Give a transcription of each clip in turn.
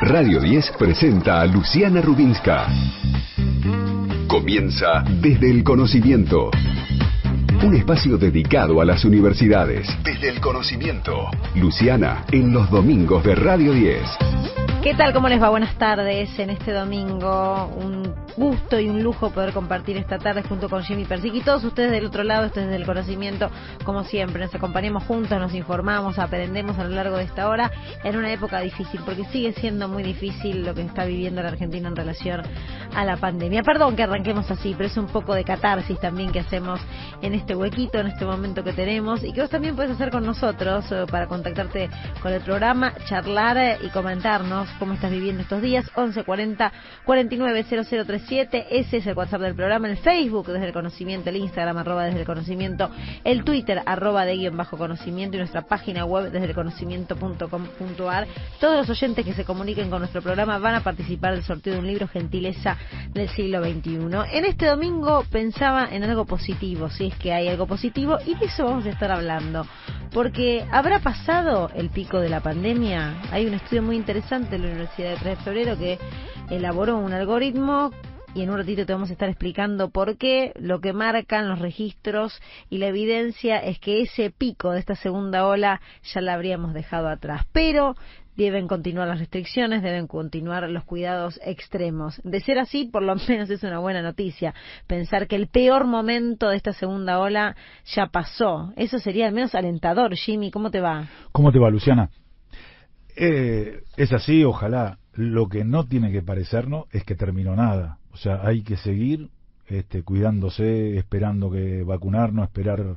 Radio 10 presenta a Luciana Rubinska. Comienza desde el conocimiento. Un espacio dedicado a las universidades. Desde el conocimiento. Luciana, en los domingos de Radio 10. ¿Qué tal? ¿Cómo les va? Buenas tardes. En este domingo, un gusto y un lujo poder compartir esta tarde junto con Jimmy Persic y todos ustedes del otro lado, ustedes del conocimiento, como siempre. Nos acompañamos juntos, nos informamos, aprendemos a lo largo de esta hora en una época difícil, porque sigue siendo muy difícil lo que está viviendo la Argentina en relación a la pandemia. Perdón que arranquemos así, pero es un poco de catarsis también que hacemos en este huequito, en este momento que tenemos y que vos también puedes hacer con nosotros eh, para contactarte con el programa, charlar eh, y comentarnos cómo estás viviendo estos días. 1140 49 ese es el WhatsApp del programa, el Facebook desde el conocimiento, el Instagram arroba desde el conocimiento, el Twitter arroba de guion bajo conocimiento y nuestra página web desde el conocimiento.com.ar. Todos los oyentes que se comuniquen con nuestro programa van a participar del sorteo de un libro Gentileza del siglo XXI. En este domingo pensaba en algo positivo, si es que hay algo positivo, y de eso vamos a estar hablando. Porque habrá pasado el pico de la pandemia. Hay un estudio muy interesante en la Universidad de 3 de Febrero que elaboró un algoritmo y en un ratito te vamos a estar explicando por qué lo que marcan los registros y la evidencia es que ese pico de esta segunda ola ya la habríamos dejado atrás. Pero deben continuar las restricciones, deben continuar los cuidados extremos. De ser así, por lo menos es una buena noticia. Pensar que el peor momento de esta segunda ola ya pasó. Eso sería al menos alentador. Jimmy, ¿cómo te va? ¿Cómo te va, Luciana? Eh, es así, ojalá. Lo que no tiene que parecernos es que terminó nada. Sea, hay que seguir este, cuidándose, esperando que vacunarnos, esperar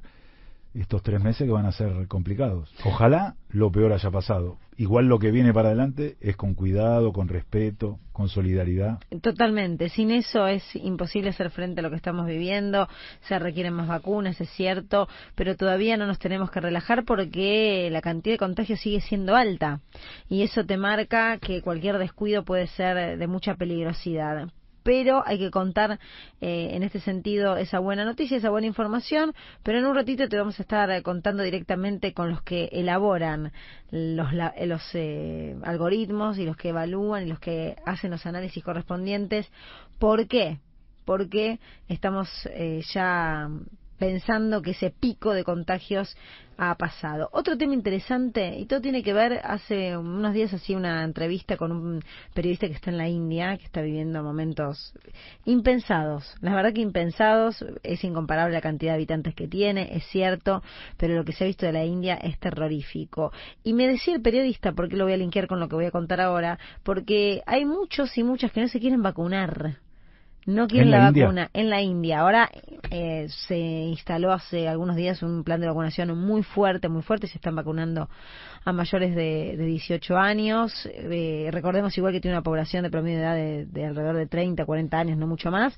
estos tres meses que van a ser complicados. Ojalá lo peor haya pasado. Igual lo que viene para adelante es con cuidado, con respeto, con solidaridad. Totalmente. Sin eso es imposible hacer frente a lo que estamos viviendo. Se requieren más vacunas, es cierto, pero todavía no nos tenemos que relajar porque la cantidad de contagios sigue siendo alta. Y eso te marca que cualquier descuido puede ser de mucha peligrosidad pero hay que contar eh, en este sentido esa buena noticia, esa buena información, pero en un ratito te vamos a estar contando directamente con los que elaboran los, los eh, algoritmos y los que evalúan y los que hacen los análisis correspondientes. ¿Por qué? Porque estamos eh, ya pensando que ese pico de contagios ha pasado. Otro tema interesante, y todo tiene que ver, hace unos días hacía una entrevista con un periodista que está en la India, que está viviendo momentos impensados. La verdad que impensados, es incomparable la cantidad de habitantes que tiene, es cierto, pero lo que se ha visto de la India es terrorífico. Y me decía el periodista, porque lo voy a linkear con lo que voy a contar ahora, porque hay muchos y muchas que no se quieren vacunar no quieren la, vacuna en la India. Ahora eh, se instaló hace algunos días un plan de vacunación muy fuerte, muy fuerte. Se están vacunando a mayores de, de 18 años. Eh, recordemos igual que tiene una población de promedio de edad de, de alrededor de 30, 40 años, no mucho más.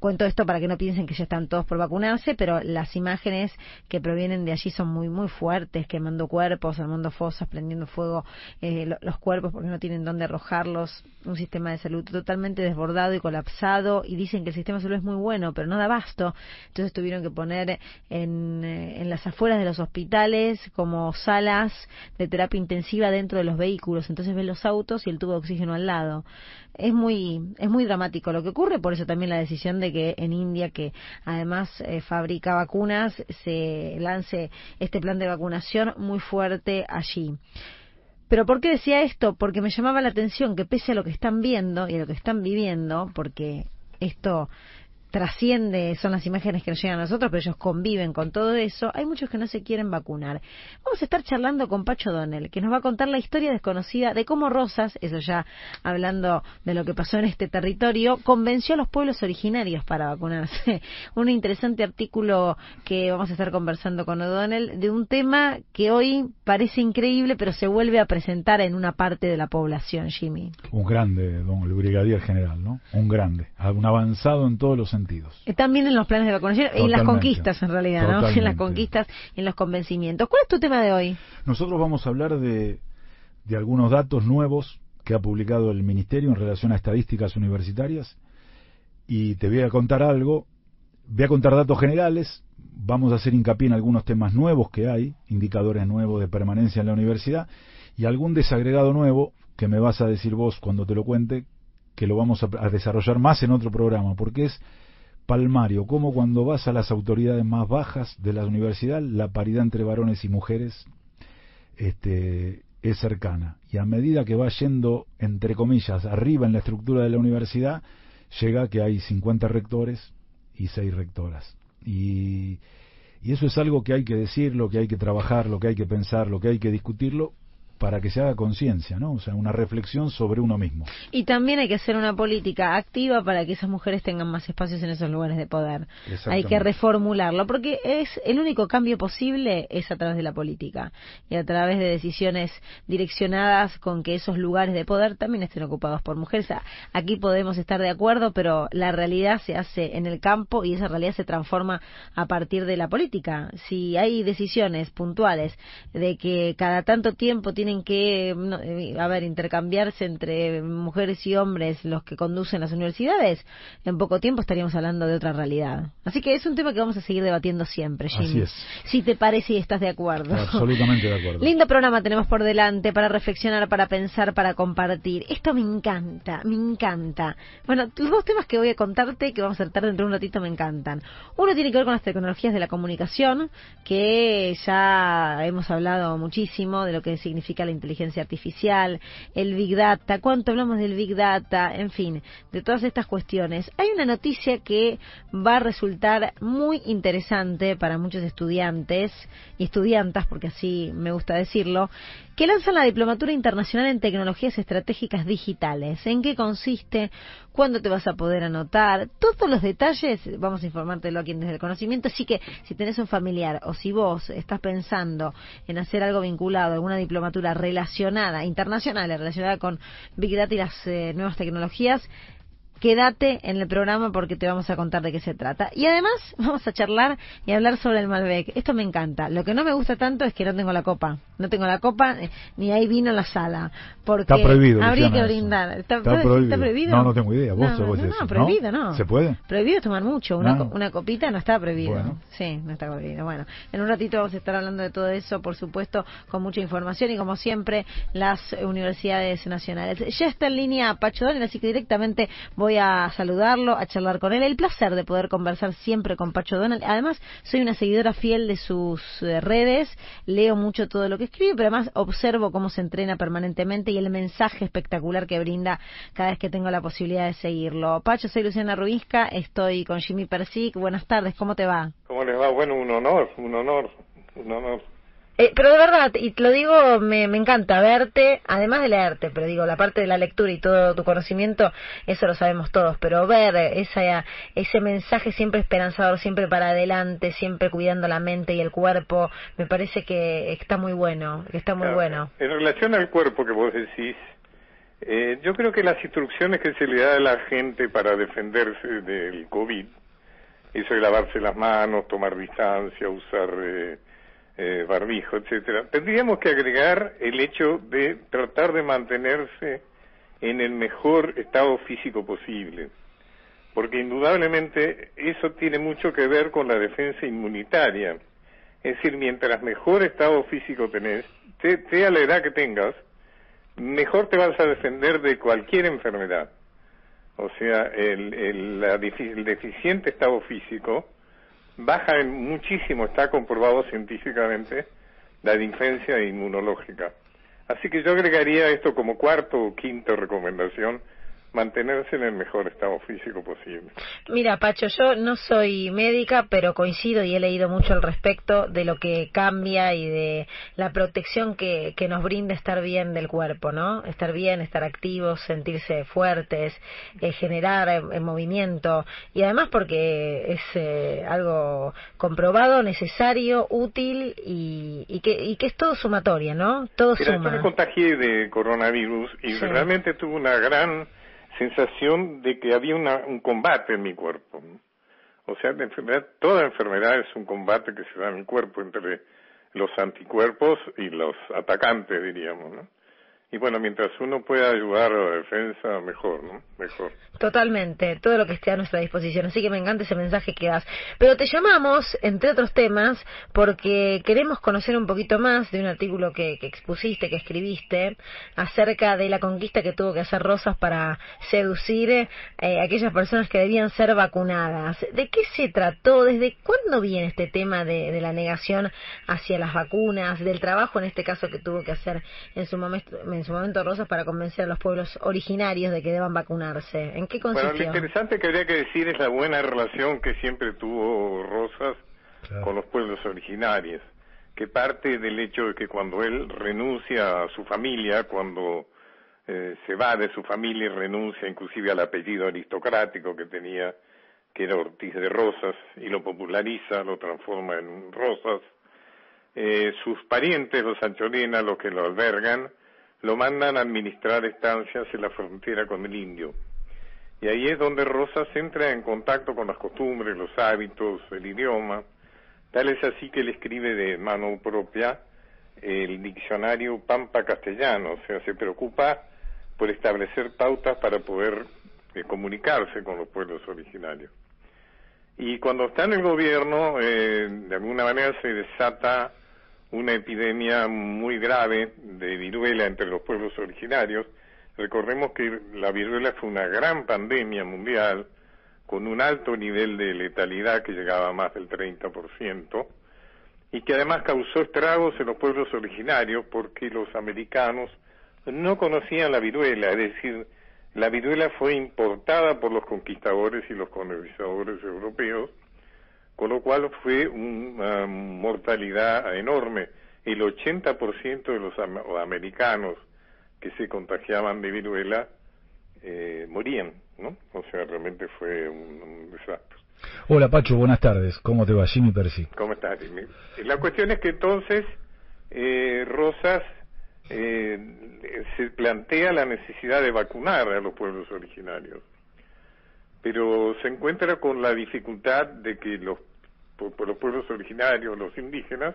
Cuento esto para que no piensen que ya están todos por vacunarse, pero las imágenes que provienen de allí son muy, muy fuertes, quemando cuerpos, armando fosas, prendiendo fuego eh, los cuerpos porque no tienen dónde arrojarlos. Un sistema de salud totalmente desbordado y colapsado. Y dicen que el sistema de salud es muy bueno, pero no da abasto. Entonces tuvieron que poner en, eh, en las afueras de los hospitales como salas de terapia intensiva dentro de los vehículos. Entonces ven los autos y el tubo de oxígeno al lado. Es muy, es muy dramático lo que ocurre, por eso también la decisión de que en India, que además eh, fabrica vacunas, se lance este plan de vacunación muy fuerte allí. Pero ¿por qué decía esto? Porque me llamaba la atención que pese a lo que están viendo y a lo que están viviendo, porque esto trasciende, son las imágenes que nos llegan a nosotros, pero ellos conviven con todo eso, hay muchos que no se quieren vacunar. Vamos a estar charlando con Pacho Donnell, que nos va a contar la historia desconocida de cómo Rosas, eso ya hablando de lo que pasó en este territorio, convenció a los pueblos originarios para vacunarse. un interesante artículo que vamos a estar conversando con O'Donnell de un tema que hoy parece increíble, pero se vuelve a presentar en una parte de la población, Jimmy. Un grande, don el brigadier general, ¿no? Un grande, un avanzado en todos los sentidos. También en los planes de vacunación y en las conquistas, en realidad, ¿no? En las conquistas y en los convencimientos. ¿Cuál es tu tema de hoy? Nosotros vamos a hablar de, de algunos datos nuevos que ha publicado el Ministerio en relación a estadísticas universitarias y te voy a contar algo. Voy a contar datos generales, vamos a hacer hincapié en algunos temas nuevos que hay, indicadores nuevos de permanencia en la universidad y algún desagregado nuevo que me vas a decir vos cuando te lo cuente, que lo vamos a, desarrollar más en otro programa, porque es palmario, como cuando vas a las autoridades más bajas de la universidad, la paridad entre varones y mujeres este, es cercana. Y a medida que va yendo, entre comillas, arriba en la estructura de la universidad, llega que hay 50 rectores y 6 rectoras. Y, y eso es algo que hay que decirlo, que hay que trabajar, lo que hay que pensar, lo que hay que discutirlo, para que se haga conciencia, ¿no? O sea, una reflexión sobre uno mismo. Y también hay que hacer una política activa para que esas mujeres tengan más espacios en esos lugares de poder. Hay que reformularlo, porque es el único cambio posible es a través de la política y a través de decisiones direccionadas con que esos lugares de poder también estén ocupados por mujeres. Aquí podemos estar de acuerdo, pero la realidad se hace en el campo y esa realidad se transforma a partir de la política. Si hay decisiones puntuales de que cada tanto tiempo tiene que, eh, a ver, intercambiarse entre mujeres y hombres los que conducen las universidades, en poco tiempo estaríamos hablando de otra realidad. Así que es un tema que vamos a seguir debatiendo siempre, Jimmy. Si te parece y estás de acuerdo. Absolutamente de acuerdo. Lindo programa tenemos por delante para reflexionar, para pensar, para compartir. Esto me encanta, me encanta. Bueno, los dos temas que voy a contarte, que vamos a tratar dentro de un ratito, me encantan. Uno tiene que ver con las tecnologías de la comunicación, que ya hemos hablado muchísimo de lo que significa la inteligencia artificial, el Big Data, cuánto hablamos del Big Data, en fin, de todas estas cuestiones. Hay una noticia que va a resultar muy interesante para muchos estudiantes y estudiantas, porque así me gusta decirlo, que lanzan la Diplomatura Internacional en Tecnologías Estratégicas Digitales. ¿En qué consiste? ¿Cuándo te vas a poder anotar? Todos los detalles vamos a informártelo aquí desde el conocimiento. Así que si tenés un familiar o si vos estás pensando en hacer algo vinculado a alguna diplomatura relacionada, internacional, relacionada con Big Data y las eh, nuevas tecnologías, quédate en el programa porque te vamos a contar de qué se trata. Y además vamos a charlar y hablar sobre el Malbec. Esto me encanta. Lo que no me gusta tanto es que no tengo la copa. No tengo la copa eh, ni hay vino en la sala. Porque está prohibido. Habría que brindar. ¿Está, prohibido. No, no tengo idea. ¿Vos no, no, no, prohibido, no. ¿Se puede? Prohibido tomar mucho. Una, una copita no está prohibido. Sí, no está prohibido. Bueno, en un ratito vamos a estar hablando de todo eso, por supuesto, con mucha información y como siempre, las universidades nacionales. Ya está en línea Pacho Daniel, así que directamente voy voy a saludarlo, a charlar con él. El placer de poder conversar siempre con Pacho Donald. Además, soy una seguidora fiel de sus eh, redes, leo mucho todo lo que escribe, pero además observo cómo se entrena permanentemente y el mensaje espectacular que brinda cada vez que tengo la posibilidad de seguirlo. Pacho, soy Luciana Rubisca, estoy con Jimmy Persic. Buenas tardes, ¿cómo te va? ¿Cómo les va? Bueno, un honor, un honor, un honor eh, pero de verdad, y te lo digo, me, me encanta verte, además de leerte, pero digo, la parte de la lectura y todo tu conocimiento, eso lo sabemos todos, pero ver esa, ese mensaje siempre esperanzador, siempre para adelante, siempre cuidando la mente y el cuerpo, me parece que está muy bueno, que está muy bueno. En relación al cuerpo que vos decís, eh, yo creo que las instrucciones que se le da a la gente para defenderse del COVID, eso de lavarse las manos, tomar distancia, usar... Eh, eh, barbijo, etcétera, tendríamos que agregar el hecho de tratar de mantenerse en el mejor estado físico posible, porque indudablemente eso tiene mucho que ver con la defensa inmunitaria. Es decir, mientras mejor estado físico tenés, sea la edad que tengas, mejor te vas a defender de cualquier enfermedad. O sea, el, el, el deficiente estado físico baja muchísimo, está comprobado científicamente, la defensa inmunológica. Así que yo agregaría esto como cuarto o quinto recomendación mantenerse en el mejor estado físico posible. Mira, Pacho, yo no soy médica, pero coincido y he leído mucho al respecto de lo que cambia y de la protección que, que nos brinda estar bien del cuerpo, ¿no? Estar bien, estar activos, sentirse fuertes, eh, generar eh, movimiento y además porque es eh, algo comprobado, necesario, útil y, y, que, y que es todo sumatoria, ¿no? Todo suma. Yo me contagié de coronavirus y realmente tuve una gran sensación de que había un combate en mi cuerpo. O sea, la enfermedad, toda enfermedad es un combate que se da en mi cuerpo entre los anticuerpos y los atacantes, diríamos. ¿no? Y bueno, mientras uno pueda ayudar a la defensa, mejor, ¿no? Mejor. Totalmente, todo lo que esté a nuestra disposición. Así que me encanta ese mensaje que das. Pero te llamamos, entre otros temas, porque queremos conocer un poquito más de un artículo que, expusiste, que escribiste, acerca de la conquista que tuvo que hacer Rosas para seducir eh, a aquellas personas que debían ser vacunadas. ¿De qué se trató? ¿Desde cuándo viene este tema de, de la negación hacia las vacunas? Del trabajo, en este caso, que tuvo que hacer en su momento en su momento Rosas para convencer a los pueblos originarios de que deban vacunarse. ¿En qué consistió? Bueno, lo interesante que habría que decir es la buena relación que siempre tuvo Rosas con los pueblos originarios, que parte del hecho de que cuando él renuncia a su familia, cuando eh, se va de su familia y renuncia inclusive al apellido aristocrático que tenía, que era Ortiz de Rosas, y lo populariza, lo transforma en Rosas, eh, sus parientes, los Anchorena, los que lo albergan, lo mandan a administrar estancias en la frontera con el indio. Y ahí es donde Rosas entra en contacto con las costumbres, los hábitos, el idioma. Tal es así que él escribe de mano propia el diccionario Pampa Castellano, o sea, se preocupa por establecer pautas para poder eh, comunicarse con los pueblos originarios. Y cuando está en el gobierno, eh, de alguna manera se desata una epidemia muy grave de viruela entre los pueblos originarios. Recordemos que la viruela fue una gran pandemia mundial con un alto nivel de letalidad que llegaba a más del 30% y que además causó estragos en los pueblos originarios porque los americanos no conocían la viruela, es decir, la viruela fue importada por los conquistadores y los colonizadores europeos con lo cual fue una mortalidad enorme. El 80% de los americanos que se contagiaban de viruela eh, morían, ¿no? O sea, realmente fue un, desastre. Hola Pacho, buenas tardes. ¿Cómo te va? Jimmy Percy. ¿Cómo estás, Jimmy? La cuestión es que entonces eh, Rosas eh, se plantea la necesidad de vacunar a los pueblos originarios, pero se encuentra con la dificultad de que los por, los pueblos originarios, los indígenas,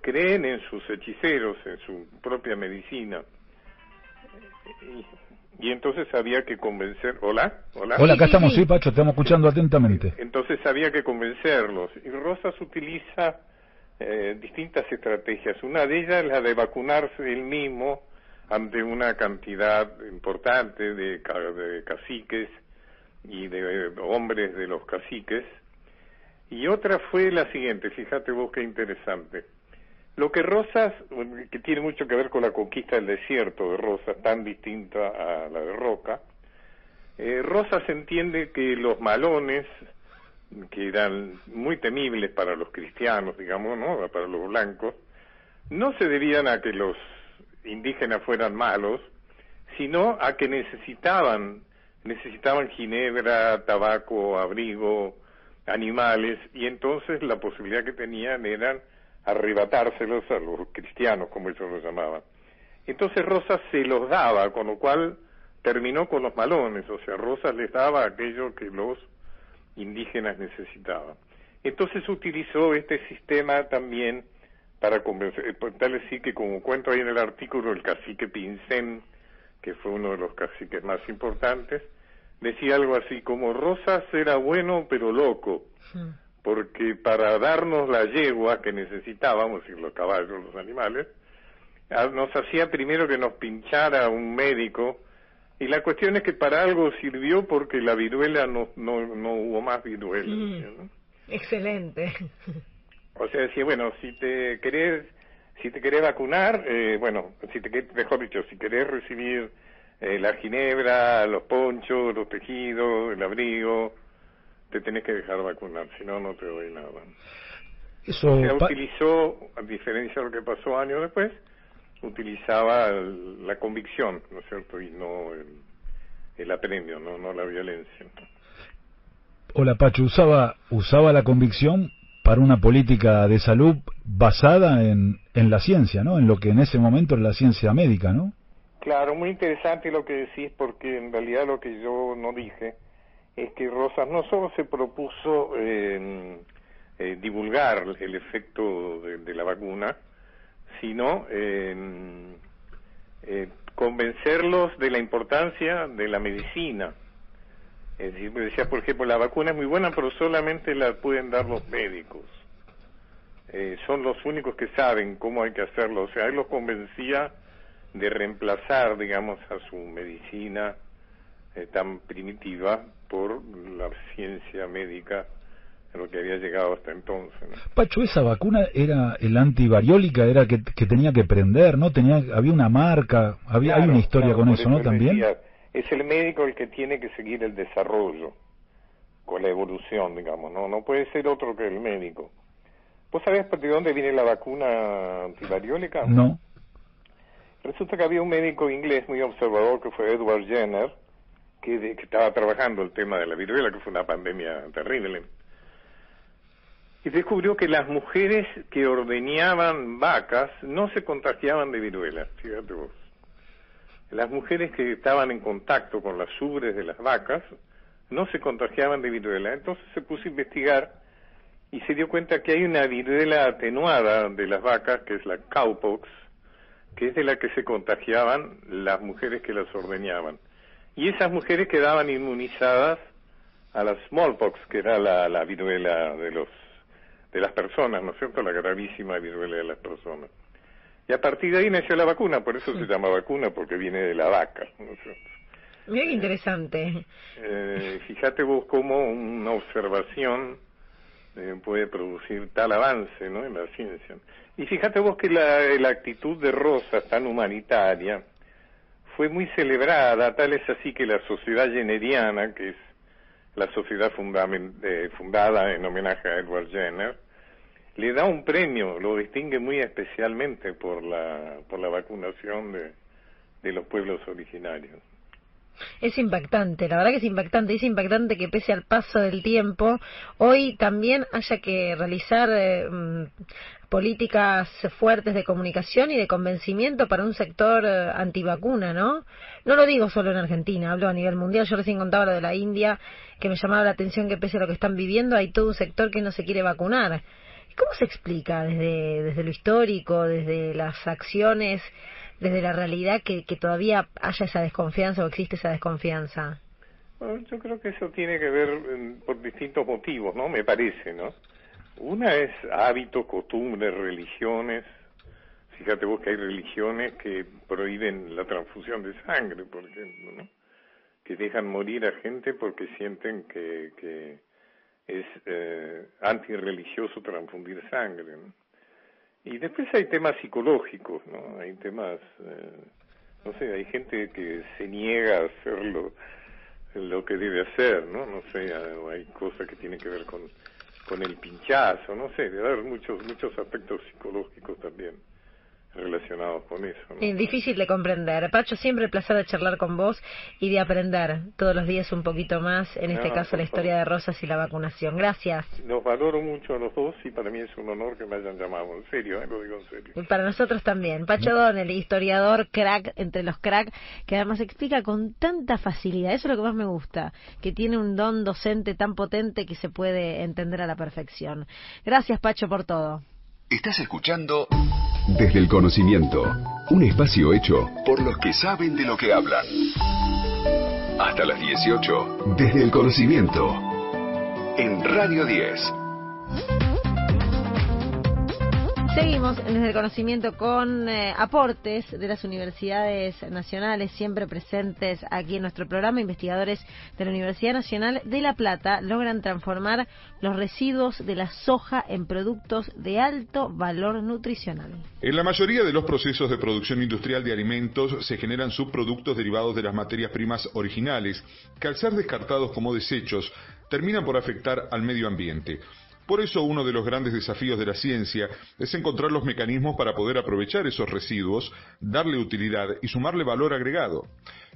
creen en sus hechiceros, en su propia medicina. Y, entonces había que convencer. Hola, hola. Hola, acá estamos, sí, Pacho, estamos escuchando atentamente. Entonces había que convencerlos. Y Rosas utiliza eh, distintas estrategias. Una de ellas es la de vacunarse él mismo ante una cantidad importante de, de caciques y de hombres de los caciques y otra fue la siguiente, fíjate vos qué interesante. Lo que Rosas, que tiene mucho que ver con la conquista del desierto de Rosas, tan distinta a la de Roca, eh, Rosas entiende que los malones, que eran muy temibles para los cristianos, digamos, ¿no? para los blancos, no se debían a que los indígenas fueran malos, sino a que necesitaban, necesitaban ginebra, tabaco, abrigo, animales y entonces la posibilidad que tenían eran arrebatárselos a los cristianos, como ellos lo llamaban. Entonces Rosas se los daba, con lo cual terminó con los malones, o sea, Rosas les daba aquello que los indígenas necesitaban. Entonces utilizó este sistema también para convencer, eh, tal es sí que como cuento ahí en el artículo, el cacique Pincén, que fue uno de los caciques más importantes, decía algo así como Rosas era bueno pero loco, porque para darnos la yegua que necesitábamos, y los caballos, los animales, nos hacía primero que nos pinchara un médico, y la cuestión es que para algo sirvió porque la viruela no, no, no hubo más viruela. Hmm. Excelente. O sea, decía, bueno, si te querés, si te querés vacunar, eh, bueno, si te mejor dicho, si querés recibir eh, la ginebra, los ponchos, los tejidos, el abrigo, te tenés que dejar vacunar, si no, no te doy nada. Eso utilizó, a diferencia de lo que pasó años después, utilizaba la convicción, ¿no es cierto? Y no el, apremio, ¿no? no la violencia. Hola Pacho, usaba, usaba la convicción para una política de salud basada en, en la ciencia, ¿no? En lo que en ese momento era la ciencia médica, ¿no? Claro, muy interesante lo que decís porque en realidad lo que yo no dije es que Rosas no solo se propuso eh, eh, divulgar el efecto de, la vacuna, sino eh, convencerlos de la importancia de la medicina. Es decir, me decía, por ejemplo, la vacuna es muy buena, pero solamente la pueden dar los médicos. Eh, son los únicos que saben cómo hay que hacerlo. O sea, él los convencía de reemplazar, digamos, a su medicina eh, tan primitiva por la ciencia médica en lo que había llegado hasta entonces. Pacho, esa vacuna era el antivariólica, era que, que tenía que prender, ¿no? Tenía, había una marca, había hay una historia con eso, ¿no? También. es el médico el que tiene que seguir el desarrollo, con la evolución, digamos, ¿no? No puede ser otro que el médico. ¿Vos sabés de dónde viene la vacuna antivariólica? No. Resulta que había un médico inglés muy observador que fue Edward Jenner, que, que estaba trabajando el tema de la viruela, que fue una pandemia terrible y descubrió que las mujeres que ordeñaban vacas no se contagiaban de viruela, fíjate vos. Las mujeres que estaban en contacto con las ubres de las vacas no se contagiaban de viruela. Entonces se puso a investigar y se dio cuenta que hay una viruela atenuada de las vacas, que es la cowpox, que es de la que se contagiaban las mujeres que las ordeñaban. Y esas mujeres quedaban inmunizadas a la smallpox, que era la, la viruela de los de las personas, ¿no es cierto? La gravísima viruela de las personas. Y a partir de ahí nació la vacuna, por eso se llama vacuna, porque viene de la vaca, ¿no es cierto? Mira qué interesante. Eh, fíjate vos cómo una observación eh, puede producir tal avance ¿no? en la ciencia. Y fíjate vos que la, actitud de Rosa, tan humanitaria, fue muy celebrada, tal es así que la sociedad jeneriana, que es la sociedad eh, fundada en homenaje a Edward Jenner, le da un premio, lo distingue muy especialmente por la, por la vacunación de, de los pueblos originarios. Es impactante, la verdad que es impactante. Es impactante que pese al paso del tiempo, hoy también haya que realizar eh, políticas fuertes de comunicación y de convencimiento para un sector eh, antivacuna, ¿no? No lo digo solo en Argentina, hablo a nivel mundial. Yo recién contaba lo de la India, que me llamaba la atención que pese a lo que están viviendo, hay todo un sector que no se quiere vacunar. ¿Cómo se explica desde, desde lo histórico, desde las acciones? desde la realidad que, que todavía haya esa desconfianza o existe esa desconfianza? Bueno, yo creo que eso tiene que ver mm, por distintos motivos, ¿no? Me parece, ¿no? Una es hábitos, costumbres, religiones. Fíjate vos que hay religiones que prohíben la transfusión de sangre, por ejemplo, ¿no? Que dejan morir a gente porque sienten que, que es eh, antirreligioso transfundir sangre, ¿no? Y después hay temas psicológicos, ¿no? Hay temas, eh, no sé, hay gente que se niega a hacer lo, que debe hacer, ¿no? No sé, hay cosas que tienen que ver con, con el pinchazo, no sé, debe haber muchos, muchos aspectos psicológicos también relacionados con eso. ¿no? difícil de comprender. Pacho, siempre el placer de charlar con vos y de aprender todos los días un poquito más, en este caso la historia de Rosas y la vacunación. Gracias. Los valoro mucho a los dos y para mí es un honor que me hayan llamado. En serio, ¿eh? lo digo en serio. para nosotros también. Pacho Donel, historiador, crack, entre los crack, que además explica con tanta facilidad. Eso es lo que más me gusta, que tiene un don docente tan potente que se puede entender a la perfección. Gracias, Pacho, por todo. Estás escuchando Desde el Conocimiento, un espacio hecho por los que saben de lo que hablan. Hasta las 18, Desde el Conocimiento, en Radio 10. Seguimos desde el conocimiento con eh, aportes de las universidades nacionales siempre presentes aquí en nuestro programa. Investigadores de la Universidad Nacional de La Plata logran transformar los residuos de la soja en productos de alto valor nutricional. En la mayoría de los procesos de producción industrial de alimentos se generan subproductos derivados de las materias primas originales que al ser descartados como desechos terminan por afectar al medio ambiente. Por eso uno de los grandes desafíos de la ciencia es encontrar los mecanismos para poder aprovechar esos residuos, darle utilidad y sumarle valor agregado.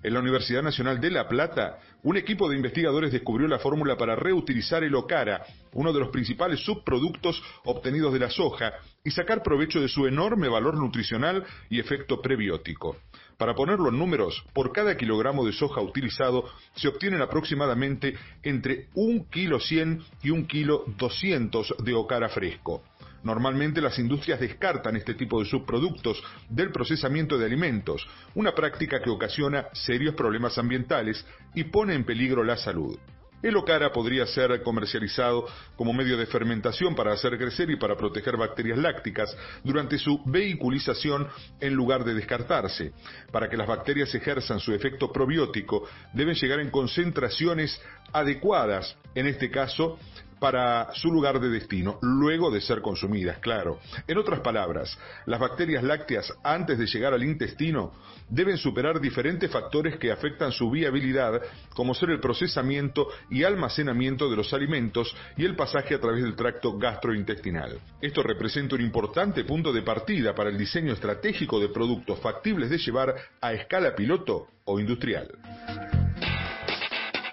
En la Universidad Nacional de La Plata, un equipo de investigadores descubrió la fórmula para reutilizar el ocara, uno de los principales subproductos obtenidos de la soja, y sacar provecho de su enorme valor nutricional y efecto prebiótico. Para ponerlo en números, por cada kilogramo de soja utilizado se obtienen aproximadamente entre un kilo 100 y un kilo 200 de ocara fresco. Normalmente las industrias descartan este tipo de subproductos del procesamiento de alimentos, una práctica que ocasiona serios problemas ambientales y pone en peligro la salud. El ocara podría ser comercializado como medio de fermentación para hacer crecer y para proteger bacterias lácticas durante su vehiculización en lugar de descartarse. Para que las bacterias ejerzan su efecto probiótico, deben llegar en concentraciones adecuadas, en este caso para su lugar de destino, luego de ser consumidas, claro. En otras palabras, las bacterias lácteas antes de llegar al intestino deben superar diferentes factores que afectan su viabilidad, como ser el procesamiento y almacenamiento de los alimentos y el pasaje a través del tracto gastrointestinal. Esto representa un importante punto de partida para el diseño estratégico de productos factibles de llevar a escala piloto o industrial.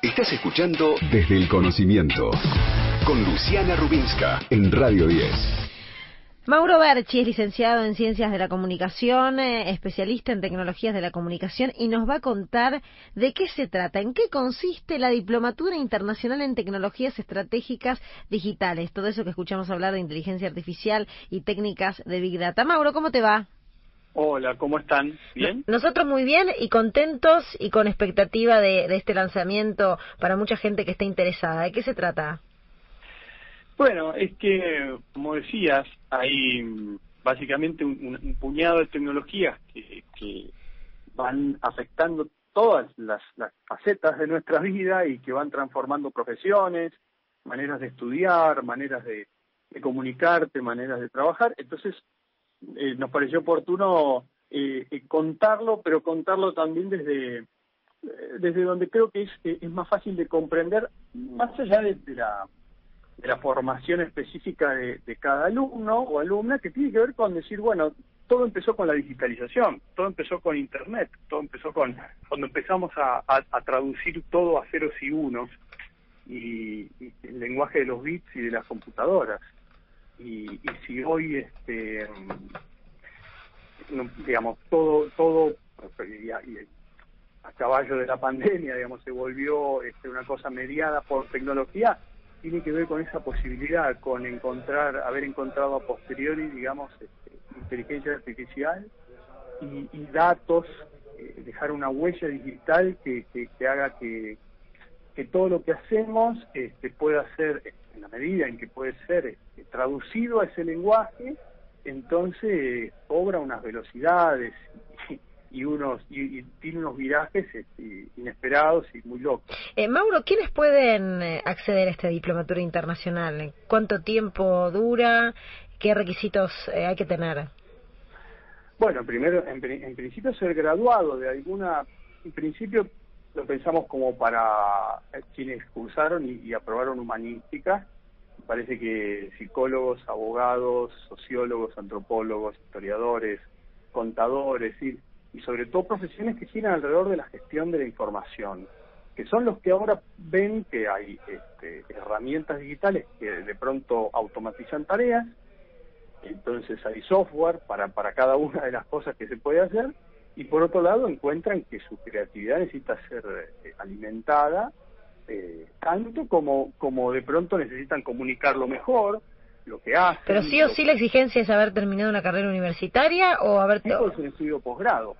Estás escuchando desde el conocimiento con Luciana Rubinska en Radio 10. Mauro Berchi es licenciado en Ciencias de la Comunicación, eh, especialista en tecnologías de la comunicación y nos va a contar de qué se trata, en qué consiste la Diplomatura Internacional en Tecnologías Estratégicas Digitales, todo eso que escuchamos hablar de inteligencia artificial y técnicas de Big Data. Mauro, ¿cómo te va? Hola, ¿cómo están? ¿Bien? Nosotros muy bien y contentos y con expectativa de, de este lanzamiento para mucha gente que está interesada. ¿De qué se trata? Bueno, es que, como decías, hay básicamente un, puñado de tecnologías que, van afectando todas las, facetas de nuestra vida y que van transformando profesiones, maneras de estudiar, maneras de, comunicarte, maneras de trabajar. Entonces, eh, nos pareció oportuno eh, eh, contarlo, pero contarlo también desde desde donde creo que es, es más fácil de comprender, más allá de la de la formación específica de, cada alumno o alumna que tiene que ver con decir, bueno, todo empezó con la digitalización, todo empezó con Internet, todo empezó con cuando empezamos a, traducir todo a ceros y unos y, el lenguaje de los bits y de las computadoras. Y, si hoy, este, digamos, todo, todo a caballo de la pandemia, digamos, se volvió este, una cosa mediada por tecnología, tiene que ver con esa posibilidad, con encontrar, haber encontrado a posteriori, digamos, este, inteligencia artificial y, datos, eh, dejar una huella digital que, haga que, todo lo que hacemos este, pueda ser, en la medida en que puede ser este, traducido a ese lenguaje, entonces cobra unas velocidades y unos y, tiene unos virajes este, inesperados y muy locos. Eh, Mauro, ¿quiénes pueden eh, acceder a esta diplomatura internacional? ¿Cuánto tiempo dura? ¿Qué requisitos eh, hay que tener? Bueno, primero, en, principio ser graduado de alguna, en principio lo pensamos como para quienes cursaron y, aprobaron humanística. Parece que psicólogos, abogados, sociólogos, antropólogos, historiadores, contadores, y y sobre todo profesiones que giran alrededor de la gestión de la información, que son los que ahora ven que hay este, herramientas digitales que de pronto automatizan tareas, entonces hay software para, para cada una de las cosas que se puede hacer, y por otro lado encuentran que su creatividad necesita ser eh, alimentada, eh, tanto como, como de pronto necesitan comunicarlo mejor, lo que hacen. Pero sí o sí la exigencia es haber terminado una carrera universitaria o haber... es un estudio posgrado.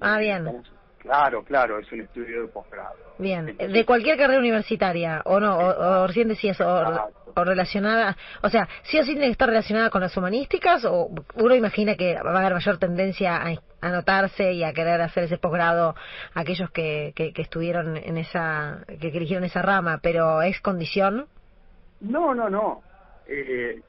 Ah, bien. Claro, claro, es un estudio de posgrado. Bien, de cualquier carrera universitaria, o no, o, recién decías, o, o, relacionada, o sea, sí o sí tiene que estar relacionada con las humanísticas, o uno imagina que va a haber mayor tendencia a anotarse y a querer hacer ese posgrado aquellos que, que, que estuvieron en esa, que eligieron esa rama, pero ¿es condición? No, no, no. Eh,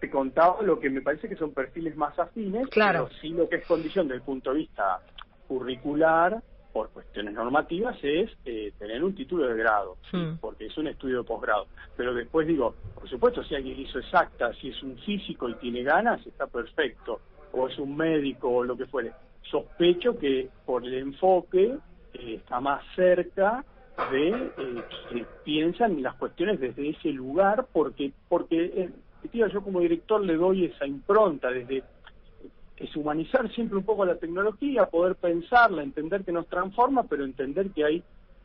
te contaba lo que me parece que son perfiles más afines, claro. pero sí lo que es condición desde el punto de vista curricular, por cuestiones normativas, es eh, tener un título de grado, hmm. porque es un estudio de posgrado. Pero después digo, por supuesto, si alguien hizo exacta, si es un físico y tiene ganas, está perfecto, o es un médico o lo que fuere. Sospecho que por el enfoque eh, está más cerca de eh, que piensan las cuestiones desde ese lugar, porque, porque yo como director le doy esa impronta desde es humanizar siempre un poco la tecnología, poder pensarla, entender que nos transforma, pero entender que hay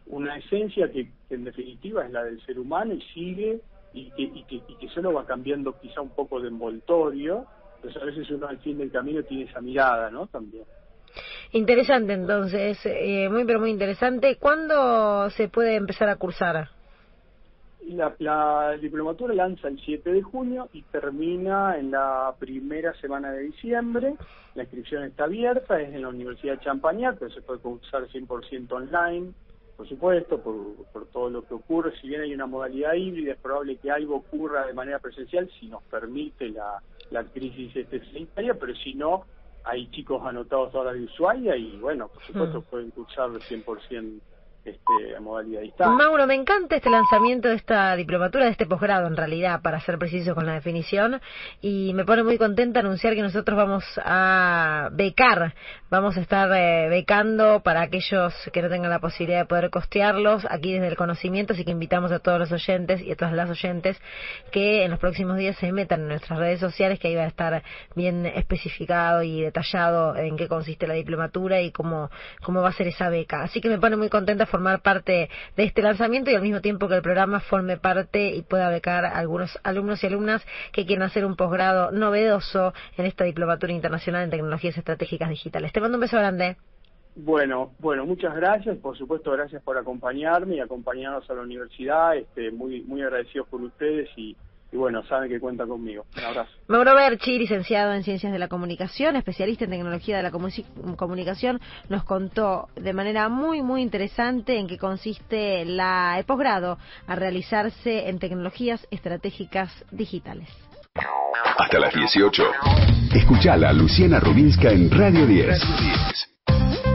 una esencia que, en definitiva es la del ser humano y sigue y que, y que, y que solo va cambiando quizá un poco de envoltorio, pues a veces uno al fin del camino tiene esa mirada, ¿no? También. Interesante, entonces, eh, muy pero muy interesante. ¿Cuándo se puede empezar a cursar? La, la diplomatura lanza el 7 de junio y termina en la primera semana de diciembre. La inscripción está abierta, es en la Universidad de Champañat, pero se puede cursar 100% online, por supuesto, por, todo lo que ocurre. Si bien hay una modalidad híbrida, es probable que algo ocurra de manera presencial si nos permite la, la crisis este sanitaria, pero si no, hay chicos anotados ahora de Ushuaia y bueno, por supuesto Mm. pueden cursar 100% este, a modalidad distancia. Mauro, me encanta este lanzamiento de esta diplomatura, de este posgrado en realidad, para ser preciso con la definición, y me pone muy contenta anunciar que nosotros vamos a becar, vamos a estar eh, becando para aquellos que no tengan la posibilidad de poder costearlos aquí desde el conocimiento, así que invitamos a todos los oyentes y a todas las oyentes que en los próximos días se metan en nuestras redes sociales, que ahí va a estar bien especificado y detallado en qué consiste la diplomatura y cómo, cómo va a ser esa beca. Así que me pone muy contenta formar parte de este lanzamiento y al mismo tiempo que el programa forme parte y pueda becar a algunos alumnos y alumnas que quieran hacer un posgrado novedoso en esta diplomatura internacional en tecnologías estratégicas digitales. Te mando un beso grande. Bueno, bueno, muchas gracias, por supuesto, gracias por acompañarme y acompañarnos a la universidad, este, muy, muy agradecidos por ustedes y, y bueno, saben que cuentan conmigo. Un abrazo. Mauro Berchi, licenciado en Ciencias de la Comunicación, especialista en tecnología de la comu- comunicación, nos contó de manera muy, muy interesante en qué consiste la, el posgrado a realizarse en tecnologías estratégicas digitales. Hasta las 18. Escuchala a Luciana Rubinska en Radio 10.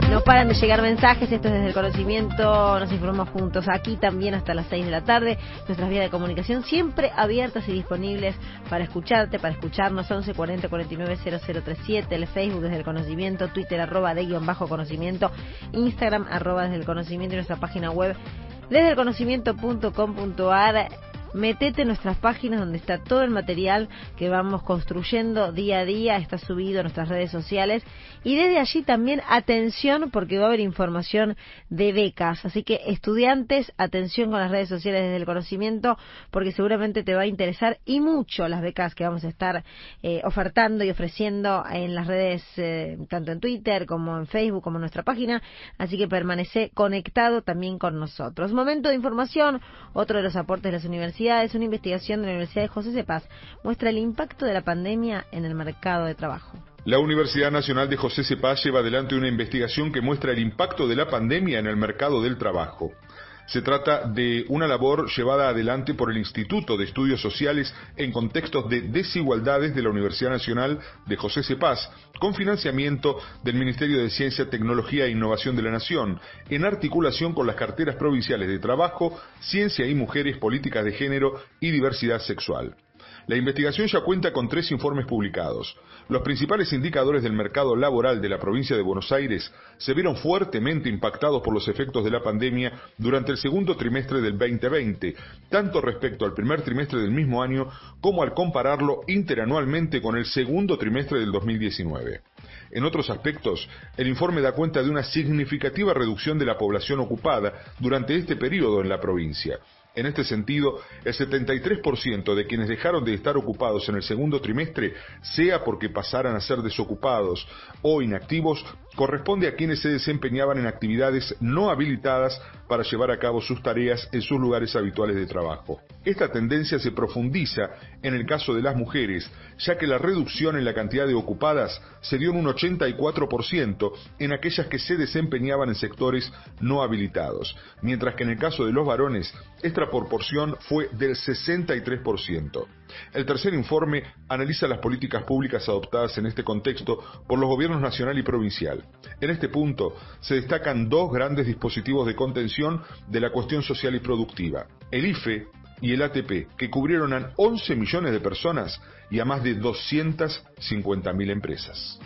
No paran de llegar mensajes, esto es desde el conocimiento, nos informamos juntos aquí también hasta las 6 de la tarde. Nuestras vías de comunicación siempre abiertas y disponibles para escucharte, para escucharnos 11 40 49 0037, el Facebook desde el conocimiento, Twitter arroba de guion bajo conocimiento, Instagram arroba desde el conocimiento y nuestra página web desde el conocimiento.com.ar. Metete en nuestras páginas donde está todo el material que vamos construyendo día a día, está subido a nuestras redes sociales. Y desde allí también atención porque va a haber información de becas, así que estudiantes, atención con las redes sociales desde el conocimiento porque seguramente te va a interesar y mucho las becas que vamos a estar eh, ofertando y ofreciendo en las redes, eh, tanto en Twitter como en Facebook como en nuestra página, así que permanece conectado también con nosotros. Momento de información, otro de los aportes de las universidades, una investigación de la Universidad de José Cepaz muestra el impacto de la pandemia en el mercado de trabajo. La Universidad Nacional de José Cepaz lleva adelante una investigación que muestra el impacto de la pandemia en el mercado del trabajo. Se trata de una labor llevada adelante por el Instituto de Estudios Sociales en contextos de desigualdades de la Universidad Nacional de José Cepaz, con financiamiento del Ministerio de Ciencia, Tecnología e Innovación de la Nación, en articulación con las carteras provinciales de Trabajo, Ciencia y Mujeres, Políticas de Género y Diversidad Sexual. La investigación ya cuenta con tres informes publicados. Los principales indicadores del mercado laboral de la provincia de Buenos Aires se vieron fuertemente impactados por los efectos de la pandemia durante el segundo trimestre del 2020, tanto respecto al primer trimestre del mismo año como al compararlo interanualmente con el segundo trimestre del 2019. En otros aspectos, el informe da cuenta de una significativa reducción de la población ocupada durante este periodo en la provincia. En este sentido, el 73% de quienes dejaron de estar ocupados en el segundo trimestre, sea porque pasaran a ser desocupados o inactivos, corresponde a quienes se desempeñaban en actividades no habilitadas para llevar a cabo sus tareas en sus lugares habituales de trabajo. Esta tendencia se profundiza en el caso de las mujeres, ya que la reducción en la cantidad de ocupadas se dio en un 84% en aquellas que se desempeñaban en sectores no habilitados, mientras que en el caso de los varones esta proporción fue del 63%. El tercer informe analiza las políticas públicas adoptadas en este contexto por los gobiernos nacional y provincial. En este punto se destacan dos grandes dispositivos de contención de la cuestión social y productiva, el IFE y el ATP, que cubrieron a 11 millones de personas y a más de 250.000 empresas.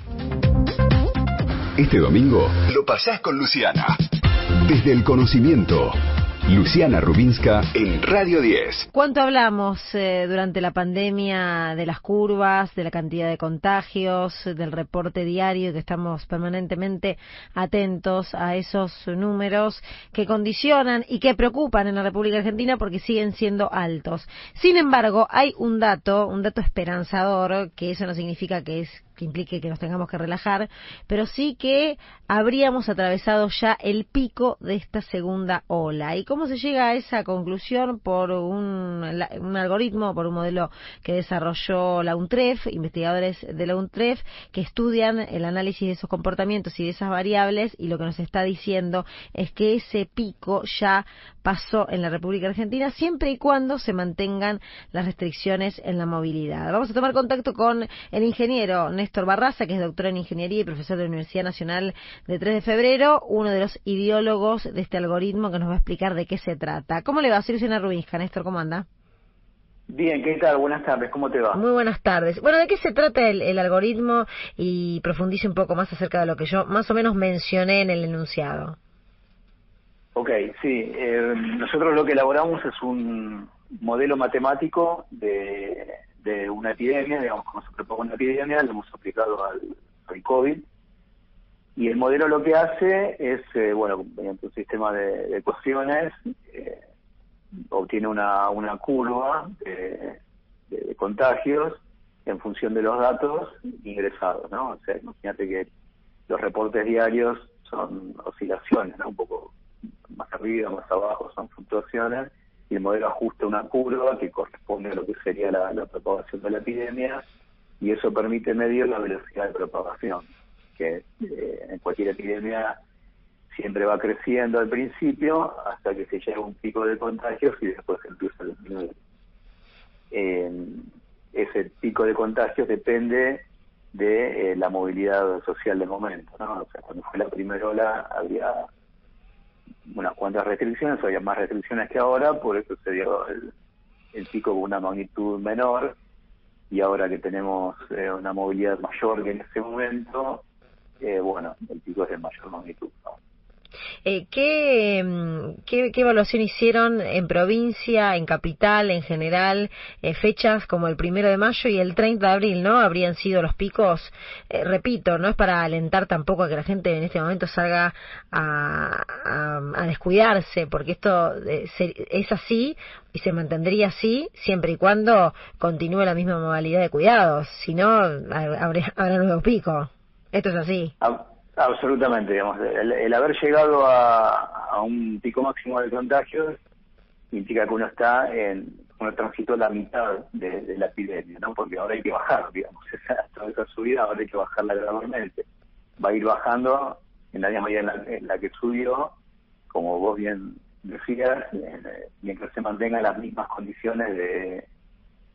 Este domingo lo pasás con Luciana. Desde el conocimiento. Luciana Rubinska en Radio 10. ¿Cuánto hablamos eh, durante la pandemia de las curvas, de la cantidad de contagios, del reporte diario, que estamos permanentemente atentos a esos números que condicionan y que preocupan en la República Argentina porque siguen siendo altos? Sin embargo, hay un dato, un dato esperanzador, que eso no significa que es que implique que nos tengamos que relajar, pero sí que habríamos atravesado ya el pico de esta segunda ola. ¿Y cómo se llega a esa conclusión? Por un, un algoritmo, por un modelo que desarrolló la UNTREF, investigadores de la UNTREF, que estudian el análisis de esos comportamientos y de esas variables, y lo que nos está diciendo es que ese pico ya pasó en la República Argentina, siempre y cuando se mantengan las restricciones en la movilidad. Vamos a tomar contacto con el ingeniero Néstor Barraza, que es doctor en Ingeniería y profesor de la Universidad Nacional de 3 de Febrero, uno de los ideólogos de este algoritmo que nos va a explicar de qué se trata. ¿Cómo le va? Soy Luciana Rubinska. Néstor, ¿cómo anda? Bien, ¿qué tal? Buenas tardes, ¿cómo te va? Muy buenas tardes. Bueno, ¿de qué se trata el, algoritmo? Y profundice un poco más acerca de lo que yo más o menos mencioné en el enunciado. Ok, sí. Eh, nosotros lo que elaboramos es un modelo matemático de de una epidemia, digamos, como se propone una epidemia, lo hemos aplicado al, COVID. Y el modelo lo que hace es, eh, bueno, mediante un sistema de, ecuaciones, eh, obtiene una, una curva de, contagios en función de los datos ingresados, ¿no? O sea, imagínate que los reportes diarios son oscilaciones, ¿no? Un poco más arriba, más abajo, son fluctuaciones el modelo ajusta una curva que corresponde a lo que sería la, propagación de la epidemia y eso permite medir la velocidad de propagación, que eh, en cualquier epidemia siempre va creciendo al principio hasta que se llega a un pico de contagios y después empieza a disminuir. ese pico de contagios depende de eh, la movilidad social del momento. ¿no? O sea, cuando fue la primera ola había unas cuantas restricciones, había más restricciones que ahora, por eso se dio el, pico con una magnitud menor y ahora que tenemos eh, una movilidad mayor que en ese momento, eh, bueno, el pico es de mayor magnitud. Eh, ¿qué, qué, evaluación hicieron en provincia, en capital, en general? Eh, fechas como el primero de mayo y el 30 de abril, ¿no? Habrían sido los picos. Eh, repito, no es para alentar tampoco a que la gente en este momento salga a, a, descuidarse, porque esto eh, es así y se mantendría así siempre y cuando continúe la misma modalidad de cuidados. Si no, habrá, habrá nuevo pico. Esto es así. Absolutamente, digamos, el, haber llegado a, un pico máximo de contagios implica que uno está en, uno transitó la mitad de, la epidemia, ¿no? Porque ahora hay que bajar, digamos, esa, toda esa subida ahora hay que bajarla gradualmente. Va a ir bajando en la misma medida en la, que subió, como vos bien decías, eh, mientras se mantengan las mismas condiciones de,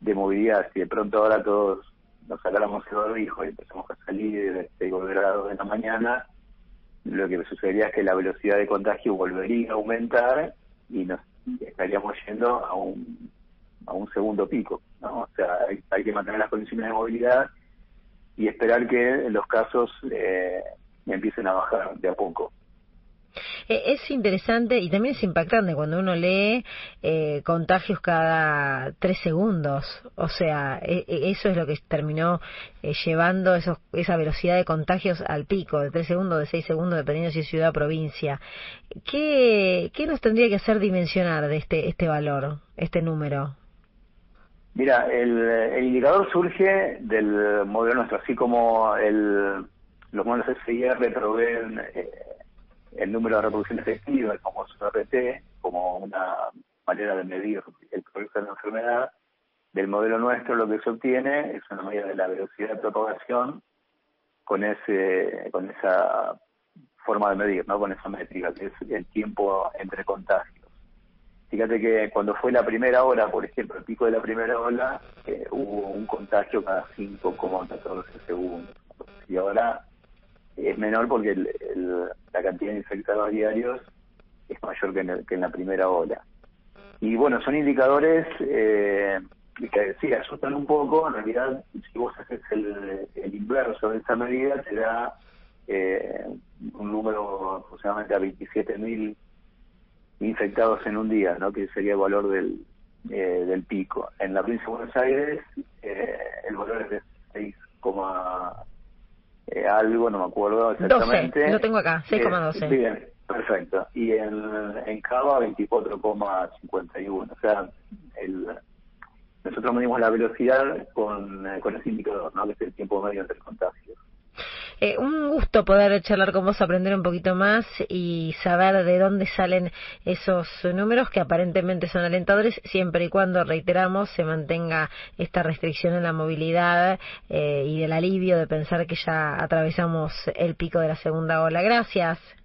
de movilidad. Si de pronto ahora todos nos sacáramos el barbijo y empezamos a salir este, volver a las 2 de la mañana, lo que sucedería es que la velocidad de contagio volvería a aumentar y nos estaríamos yendo a un, a un segundo pico. ¿no? O sea, hay, que mantener las condiciones de movilidad y esperar que los casos eh, empiecen a bajar de a poco. Eh, es interesante y también es impactante cuando uno lee eh, contagios cada tres segundos. O sea, e, e, eso es lo que terminó eh, llevando esos, esa velocidad de contagios al pico, de tres segundos, de seis segundos, dependiendo si es ciudad o provincia. ¿Qué, ¿Qué nos tendría que hacer dimensionar de este, este valor, este número? Mira, el, el indicador surge del modelo nuestro, así como el, los modelos SIR proveen el número de reproducción efectiva, el famoso RT, como una manera de medir el progreso de la enfermedad, del modelo nuestro lo que se obtiene es una medida de la velocidad de propagación con ese con esa forma de medir, ¿no? con esa métrica, que es el tiempo entre contagios. Fíjate que cuando fue la primera ola, por ejemplo, el pico de la primera ola, eh, hubo un contagio cada 5,14 segundos. Y ahora es menor porque la cantidad de infectados diarios es mayor que en, la primera ola. Y bueno, son indicadores eh, que sí asustan un poco. En realidad, si vos haces el, inverso de esa medida, te da eh, un número aproximadamente a 27.000 infectados en un día, ¿no? que sería el valor del, eh, del pico. En la provincia de Buenos Aires eh, el valor es de 6, eh, algo, no me acuerdo exactamente. 12, lo tengo acá, 6,12. Eh, bien, perfecto. Y en, en Cava 24,51. O sea, el, nosotros medimos la velocidad con, con ese indicador, ¿no? que es el tiempo medio entre contagios. Eh, un gusto poder charlar con vos, aprender un poquito más y saber de dónde salen esos números que aparentemente son alentadores, siempre y cuando, reiteramos, se mantenga esta restricción en la movilidad eh, y del alivio de pensar que ya atravesamos el pico de la segunda ola. Gracias.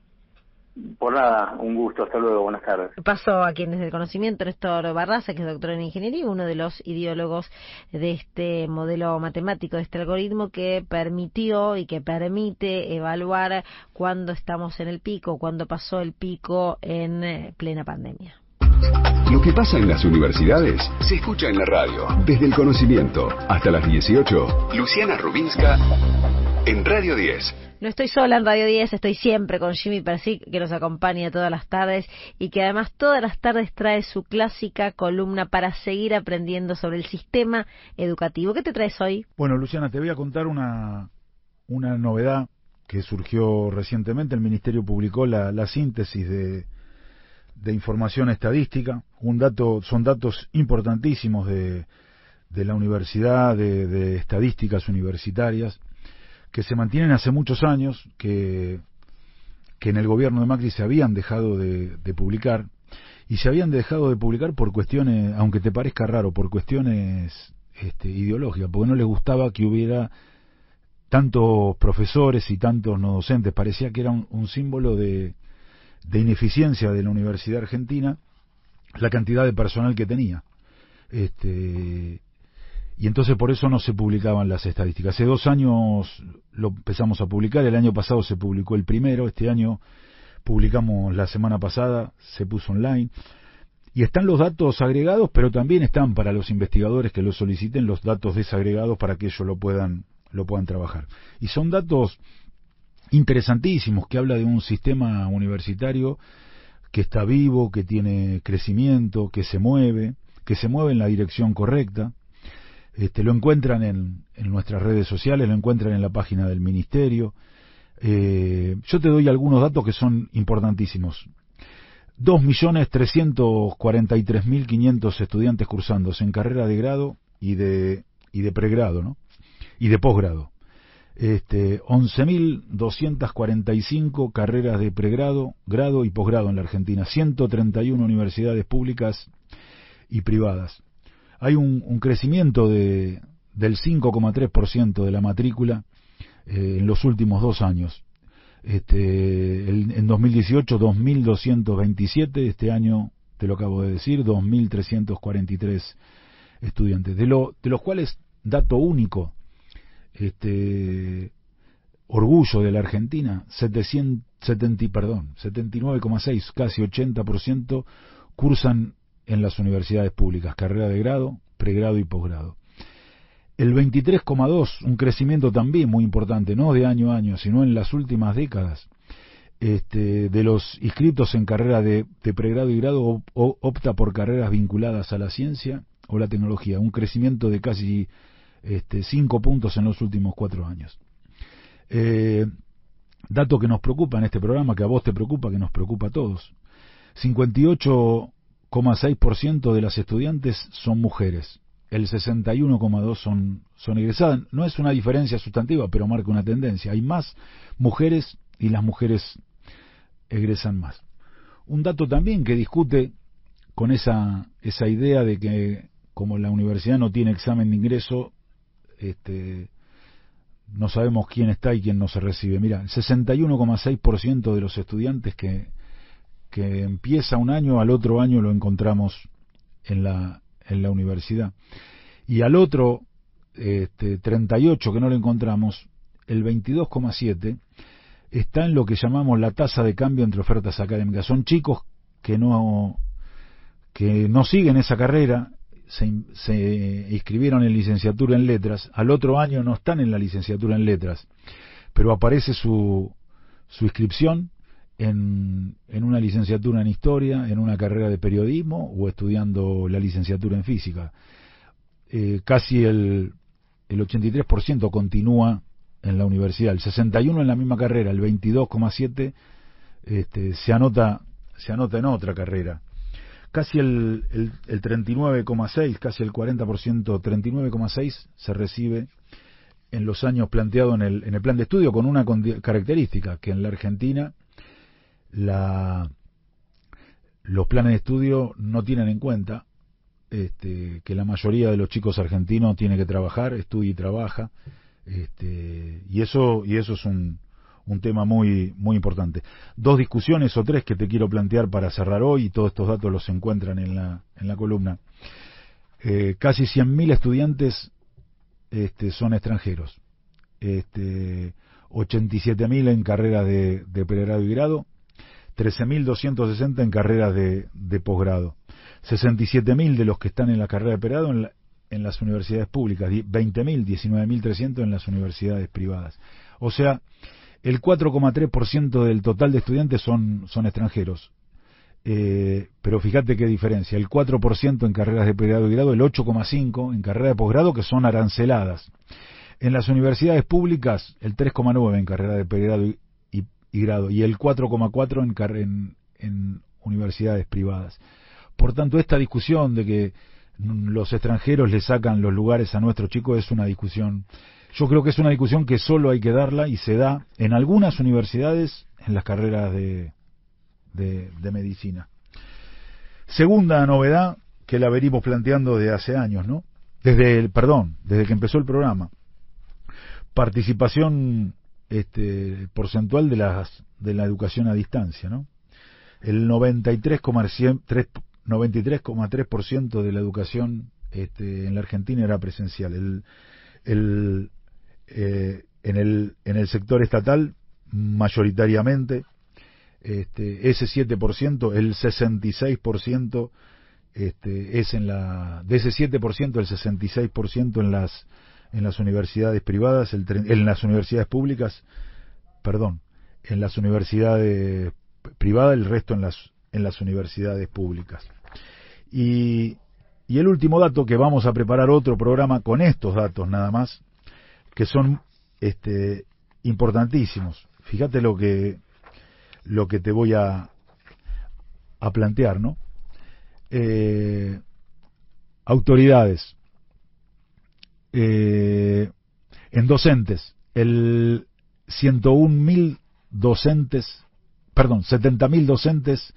Por nada, un gusto, hasta luego, buenas tardes. Paso a quien desde el conocimiento, Néstor Barraza, que es doctor en ingeniería, uno de los ideólogos de este modelo matemático, de este algoritmo que permitió y que permite evaluar cuándo estamos en el pico, cuándo pasó el pico en eh, plena pandemia. Lo que pasa en las universidades se escucha en la radio. Desde el conocimiento hasta las 18. Luciana Rubinska en Radio 10. No estoy sola en Radio 10, estoy siempre con Jimmy Persic, que nos acompaña todas las tardes y que además todas las tardes trae su clásica columna para seguir aprendiendo sobre el sistema educativo. ¿Qué te traes hoy? Bueno, Luciana, te voy a contar una, una novedad que surgió recientemente. El Ministerio publicó la, la síntesis de, de información estadística. Un dato, son datos importantísimos de, de la universidad, de, de estadísticas universitarias que se mantienen hace muchos años, que, que en el gobierno de Macri se habían dejado de, publicar, y se habían dejado de publicar por cuestiones, aunque te parezca raro, por cuestiones este, ideológicas, porque no les gustaba que hubiera tantos profesores y tantos no docentes, parecía que era un, símbolo de, de ineficiencia de la Universidad Argentina la cantidad de personal que tenía. Este, y entonces por eso no se publicaban las estadísticas. Hace dos años lo empezamos a publicar, el año pasado se publicó el primero, este año publicamos la semana pasada, se puso online. Y están los datos agregados, pero también están para los investigadores que lo soliciten los datos desagregados para que ellos lo puedan, lo puedan trabajar. Y son datos interesantísimos que habla de un sistema universitario que está vivo, que tiene crecimiento, que se mueve, que se mueve en la dirección correcta, este, lo encuentran en, nuestras redes sociales, lo encuentran en la página del Ministerio. Eh, yo te doy algunos datos que son importantísimos. 2.343.500 estudiantes cursándose en carrera de grado y de, y de pregrado, ¿no? Y de posgrado. Este, 11.245 carreras de pregrado, grado y posgrado en la Argentina. 131 universidades públicas y privadas hay un, crecimiento de, del 5,3% de la matrícula eh, en los últimos dos años. Este, en 2018 2.227, este año, te lo acabo de decir, 2.343 estudiantes, de, lo, de los cuales, dato único, este, orgullo de la Argentina, 770, perdón, 79,6, casi 80% cursan en las universidades públicas, carrera de grado, pregrado y posgrado. El 23,2, un crecimiento también muy importante, no de año a año, sino en las últimas décadas, este, de los inscritos en carrera de, pregrado y grado opta por carreras vinculadas a la ciencia o la tecnología, un crecimiento de casi este, 5 puntos en los últimos cuatro años. Eh, dato que nos preocupa en este programa, que a vos te preocupa, que nos preocupa a todos. 58 6% de las estudiantes son mujeres, el 61,2% son, son egresadas. No es una diferencia sustantiva, pero marca una tendencia. Hay más mujeres y las mujeres egresan más. Un dato también que discute con esa, esa idea de que como la universidad no tiene examen de ingreso, este, no sabemos quién está y quién no se recibe. Mira, el 61,6% de los estudiantes que que empieza un año, al otro año lo encontramos en la, en la universidad. Y al otro, este, 38 que no lo encontramos, el 22,7 está en lo que llamamos la tasa de cambio entre ofertas académicas. Son chicos que no, que no siguen esa carrera, se, se inscribieron en licenciatura en letras, al otro año no están en la licenciatura en letras, pero aparece su, su inscripción en, una licenciatura en historia, en una carrera de periodismo o estudiando la licenciatura en física. Eh, casi el, el 83% continúa en la universidad, el 61 en la misma carrera, el 22,7 este, se anota se anota en otra carrera. Casi el, el, el 39,6, casi el 40%, 39,6 se recibe en los años planteados en el, en el plan de estudio con una característica, que en la Argentina la, los planes de estudio no tienen en cuenta este, que la mayoría de los chicos argentinos tiene que trabajar, estudia y trabaja, este, y eso y eso es un, un tema muy muy importante. Dos discusiones o tres que te quiero plantear para cerrar hoy y todos estos datos los encuentran en la en la columna. Eh, casi 100.000 estudiantes este, son extranjeros. Este, 87.000 en carreras de, de pregrado y grado, 13.260 en carreras de, de posgrado. 67.000 de los que están en la carrera de pregrado en, en las universidades públicas, 20.000, 19.300 en las universidades privadas. O sea, el 4,3% del total de estudiantes son, son extranjeros. Eh, pero fíjate qué diferencia, el 4% en carreras de pregrado y grado, el 8,5% en carreras de posgrado que son aranceladas. En las universidades públicas, el 3,9% en carreras de pregrado y, grado y el 4,4% en, en universidades privadas. Por tanto, esta discusión de que los extranjeros le sacan los lugares a nuestros chicos es una discusión, yo creo que es una discusión que solo hay que darla y se da en algunas universidades en las carreras de, de, medicina. Segunda novedad que la venimos planteando desde hace años, ¿no? Desde el, perdón, desde que empezó el programa. Participación este, porcentual de, las, de la educación a distancia, ¿no? El 93,3% de la educación este, en la Argentina era presencial. El, el, eh, en, el, en el sector estatal, mayoritariamente, este, ese 7%, el 66% este, es en la, de ese 7%, el 66% en las, en las universidades privadas, el, en las universidades públicas, perdón, en las universidades privadas, el resto en las, en las universidades públicas. Y, y el último dato que vamos a preparar otro programa con estos datos nada más, que son este, importantísimos. Fíjate lo que lo que te voy a, a plantear, ¿no? Eh, autoridades. Eh, en docentes, el 101.000 docentes, perdón, 70.000 docentes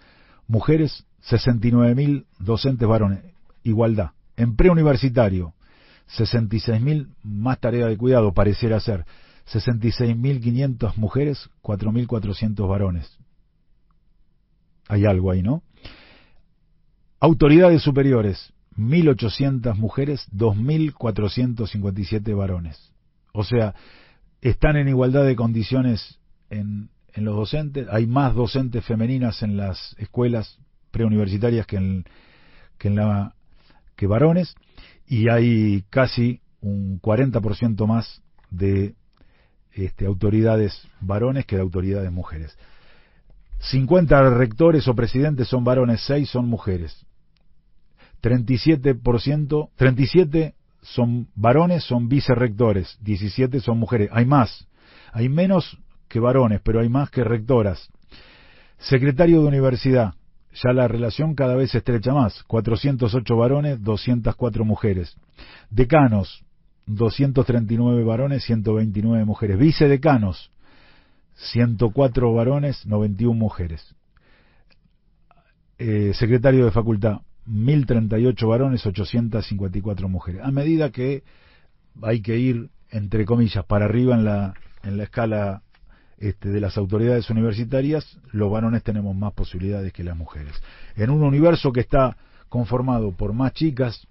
mujeres, 69.000 docentes varones. Igualdad. En preuniversitario, 66.000 más tarea de cuidado, pareciera ser. 66.500 mujeres, 4.400 varones. Hay algo ahí, ¿no? Autoridades superiores, 1.800 mujeres, 2.457 varones. O sea, están en igualdad de condiciones en, en, los docentes. Hay más docentes femeninas en las escuelas preuniversitarias que en, que en la que varones y hay casi un 40% más de este, autoridades varones que de autoridades mujeres. 50 rectores o presidentes son varones, 6 son mujeres. 37%, 37 son varones, son vicerrectores, 17 son mujeres. Hay más, hay menos que varones, pero hay más que rectoras. Secretario de universidad, ya la relación cada vez se estrecha más, 408 varones, 204 mujeres. Decanos, 239 varones, 129 mujeres. Vicedecanos, 104 varones, 91 mujeres. Eh, secretario de facultad, 1038 varones, 854 mujeres. A medida que hay que ir, entre comillas, para arriba en la, en la escala este, de las autoridades universitarias, los varones tenemos más posibilidades que las mujeres. En un universo que está conformado por más chicas,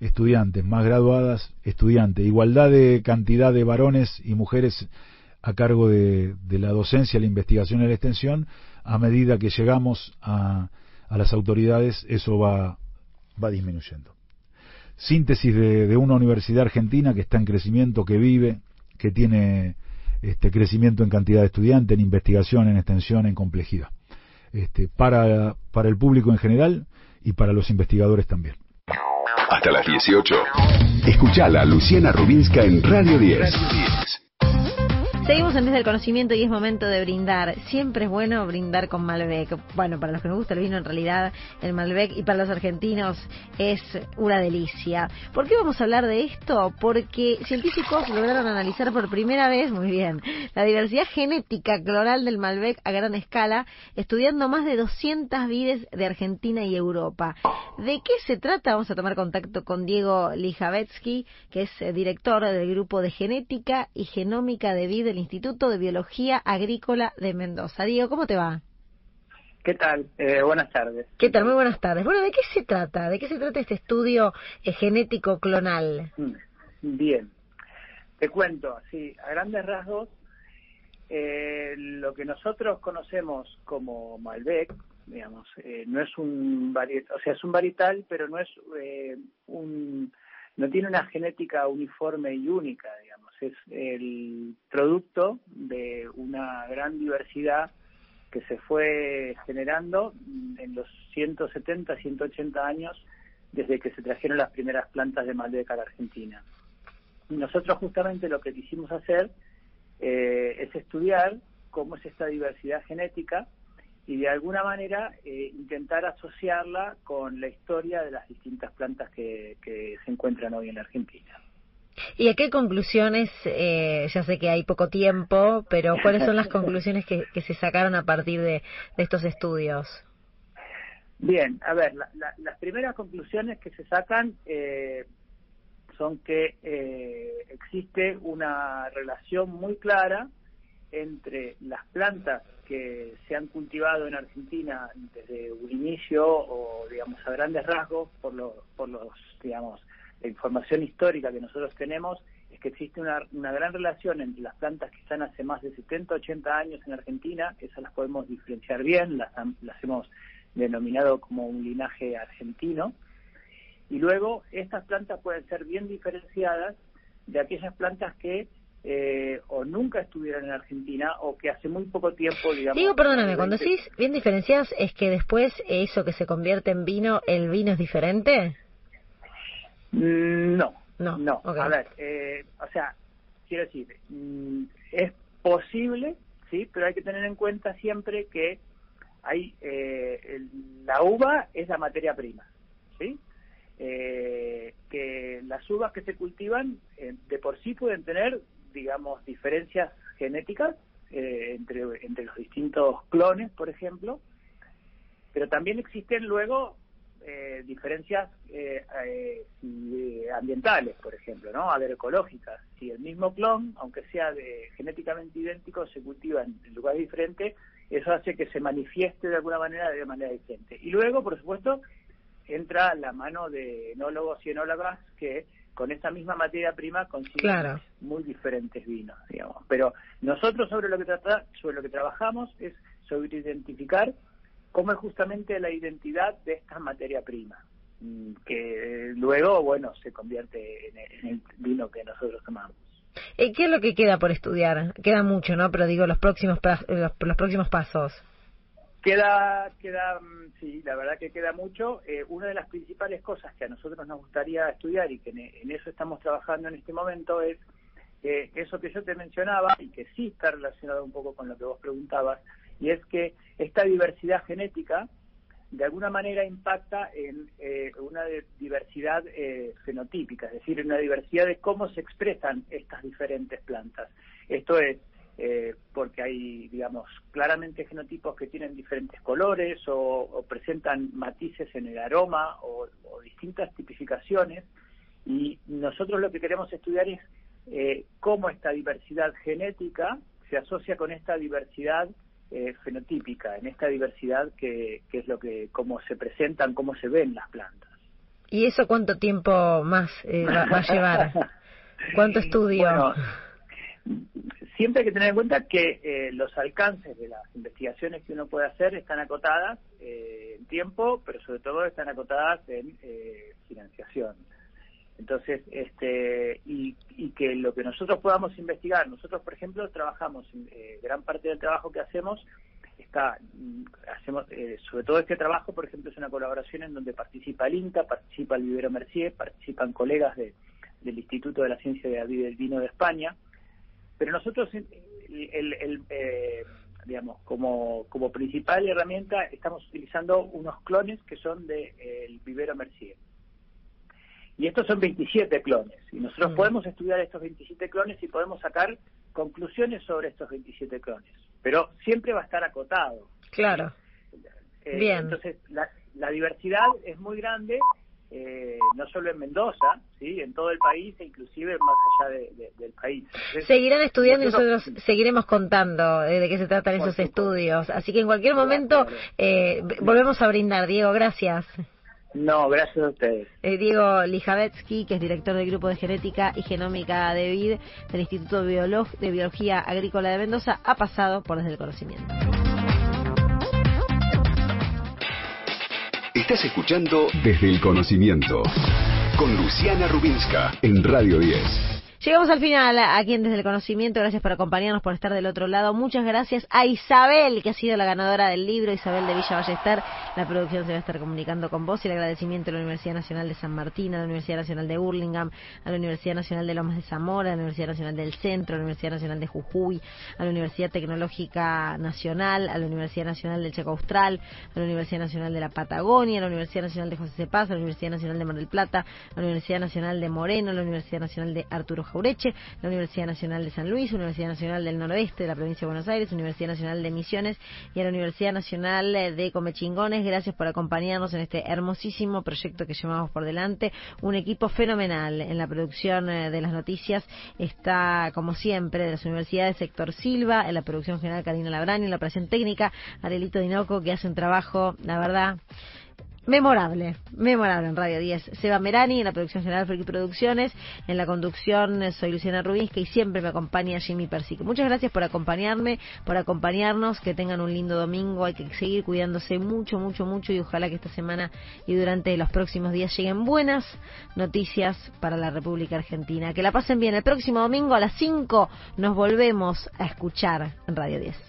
estudiantes, más graduadas, estudiantes, igualdad de cantidad de varones y mujeres a cargo de, la docencia, la investigación y la extensión, a medida que llegamos a, a las autoridades, eso va, va disminuyendo. Síntesis de, de, una universidad argentina que está en crecimiento, que vive, que tiene este, crecimiento en cantidad de estudiantes, en investigación, en extensión, en complejidad. Este, para, para el público en general y para los investigadores también. Hasta las 18. Escuchala Luciana Rubinska en Radio 10. Seguimos en Desde el Conocimiento y es momento de brindar. Siempre es bueno brindar con Malbec. Bueno, para los que nos gusta el vino, en realidad el Malbec y para los argentinos es una delicia. ¿Por qué vamos a hablar de esto? Porque científicos lograron analizar por primera vez, muy bien, la diversidad genética cloral del Malbec a gran escala, estudiando más de 200 vides de Argentina y Europa. ¿De qué se trata? Vamos a tomar contacto con Diego Lijavetsky, que es eh, director del grupo de genética y genómica de Instituto de Biología Agrícola de Mendoza. Diego, ¿cómo te va? ¿Qué tal? Eh, buenas tardes. ¿Qué tal? Muy buenas tardes. Bueno, ¿de qué se trata? ¿De qué se trata este estudio eh, genético clonal? Mm, bien. Te cuento, así, a grandes rasgos, eh, lo que nosotros conocemos como Malbec, digamos, no es un varietal, o sea, es un varietal, pero no es un, no tiene una genética uniforme y única, digamos es el producto de una gran diversidad que se fue generando en los 170, 180 años desde que se trajeron las primeras plantas de Malbec a la Argentina. nosotros justamente lo que quisimos hacer eh, es estudiar cómo es esta diversidad genética y de alguna manera eh, intentar asociarla con la historia de las distintas plantas que se encuentran hoy en la Argentina. ¿Y a qué conclusiones, eh, ya sé que hay poco tiempo, pero cuáles son las conclusiones que, se sacaron a partir de, estos estudios? Bien, a ver, las primeras conclusiones que se sacan eh, son que eh, existe una relación muy clara entre las plantas que se han cultivado en Argentina desde un inicio o digamos a grandes rasgos por los por los digamos la información histórica que nosotros tenemos es que existe una, una gran relación entre las plantas que están hace más de 70, 80 años en Argentina, esas las podemos diferenciar bien, las, las hemos denominado como un linaje argentino, y luego estas plantas pueden ser bien diferenciadas de aquellas plantas que eh, o nunca estuvieron en Argentina o que hace muy poco tiempo, digamos... Digo, perdóname, cuando decís bien diferenciadas, ¿es que después eso que se convierte en vino, el vino es diferente? Mm, no, no, no. A ver, eh, o sea, quiero decir, mm, es posible, sí, pero hay que tener en cuenta siempre que hay eh, la uva es la materia prima, sí. Eh, que las uvas que se cultivan de por sí pueden tener, digamos, diferencias genéticas entre entre los distintos clones, por ejemplo, pero también existen luego eh, diferencias eh, eh, ambientales, por ejemplo, ¿no? A ver, ecológicas. Si el mismo clon, aunque sea de, genéticamente idéntico, se cultiva en, lugares diferentes, eso hace que se manifieste de alguna manera de manera diferente. Y luego, por supuesto, entra la mano de enólogos y enólogas que con esta misma materia prima consiguen muy diferentes vinos, digamos. Pero nosotros sobre lo que trata, sobre lo que trabajamos es sobre identificar cómo es justamente la identidad de esta materia prima, mm, que luego, bueno, se convierte en el vino que nosotros tomamos. ¿Y qué es lo que queda por estudiar? Queda mucho, ¿no? Pero digo, los próximos, los, próximos pasos. Queda, queda, mm, sí, la verdad que queda mucho. Eh, una de las principales cosas que a nosotros nos gustaría estudiar y que en, eso estamos trabajando en este momento es eh, eso que yo te mencionaba y que sí está relacionado un poco con lo que vos preguntabas, y es que esta diversidad genética de alguna manera impacta en eh, una diversidad eh, fenotípica, es decir, en una diversidad de cómo se expresan estas diferentes plantas. Esto es eh, porque hay, digamos, claramente genotipos que tienen diferentes colores o, presentan matices en el aroma o, distintas tipificaciones y nosotros lo que queremos estudiar es cómo esta diversidad genética se asocia con esta diversidad eh, fenotípica, en esta diversidad que, es lo que, cómo se presentan, cómo se ven las plantas. ¿Y eso cuánto tiempo más eh, va, a llevar? ¿Cuánto estudio? Bueno, siempre hay que tener en cuenta que eh, los alcances de las investigaciones que uno puede hacer están acotadas en tiempo, pero sobre todo están acotadas en financiación. Entonces, este, y, y, que lo que nosotros podamos investigar, nosotros, por ejemplo, trabajamos, eh, gran parte del trabajo que hacemos está, mm, hacemos, eh, sobre todo este trabajo, por ejemplo, es una colaboración en donde participa el INTA, participa el Vivero Mercier, participan colegas de, del Instituto de la Ciencia de del Vino de España, pero nosotros, el, el, eh, digamos, como, como principal herramienta estamos utilizando unos clones que son del de, Vivero Mercier. Y estos son 27 clones. Y nosotros mm. podemos estudiar estos 27 clones y podemos sacar conclusiones sobre estos 27 clones. Pero siempre va a estar acotado. Claro. Eh, Bien. Entonces, la, la, diversidad es muy grande, eh, no solo en Mendoza, sí, en todo el país e inclusive más allá de, del país. Seguirán estudiando y nosotros seguiremos contando eh, de qué se tratan esos estudios. Así que en cualquier momento eh, volvemos a brindar. Diego, gracias. No, gracias a ustedes. Eh, Diego Lijavetsky, que es director del Grupo de Genética y Genómica de VID del Instituto de Biología Agrícola de Mendoza, ha pasado por Desde el Conocimiento. Estás escuchando Desde el Conocimiento con Luciana Rubinska en Radio 10. Llegamos al final aquí en Desde el Conocimiento. Gracias por acompañarnos, por estar del otro lado. Muchas gracias a Isabel, que ha sido la ganadora del libro, Isabel de Villa Ballester. La producción se va a estar comunicando con vos. Y el agradecimiento a la Universidad Nacional de San Martín, a la Universidad Nacional de Burlingame, a la Universidad Nacional de Lomas de Zamora, a la Universidad Nacional del Centro, a la Universidad Nacional de Jujuy, a la Universidad Tecnológica Nacional, a la Universidad Nacional del Chaco Austral, a la Universidad Nacional de la Patagonia, a la Universidad Nacional de José de Paz, a la Universidad Nacional de Mar del Plata, a la Universidad Nacional de Moreno, a la Universidad Nacional de Arturo Jaureche, la Universidad Nacional de San Luis, Universidad Nacional del Noroeste de la Provincia de Buenos Aires, Universidad Nacional de Misiones y a la Universidad Nacional de Comechingones. Gracias por acompañarnos en este hermosísimo proyecto que llevamos por delante. Un equipo fenomenal en la producción eh, de las noticias está, como siempre, de las universidades Sector Silva, en la producción general Karina Labrani, en la operación técnica Arelito Dinoco, que hace un trabajo, la verdad, Memorable, memorable en Radio 10. Seba Merani en la producción general Friki Producciones, en la conducción eh, soy Luciana Rubinska y siempre me acompaña Jimmy Persico. Muchas gracias por acompañarme, por acompañarnos, que tengan un lindo domingo, hay que seguir cuidándose mucho, mucho, mucho y ojalá que esta semana y durante los próximos días lleguen buenas noticias para la República Argentina. Que la pasen bien. El próximo domingo a las 5 nos volvemos a escuchar en Radio 10.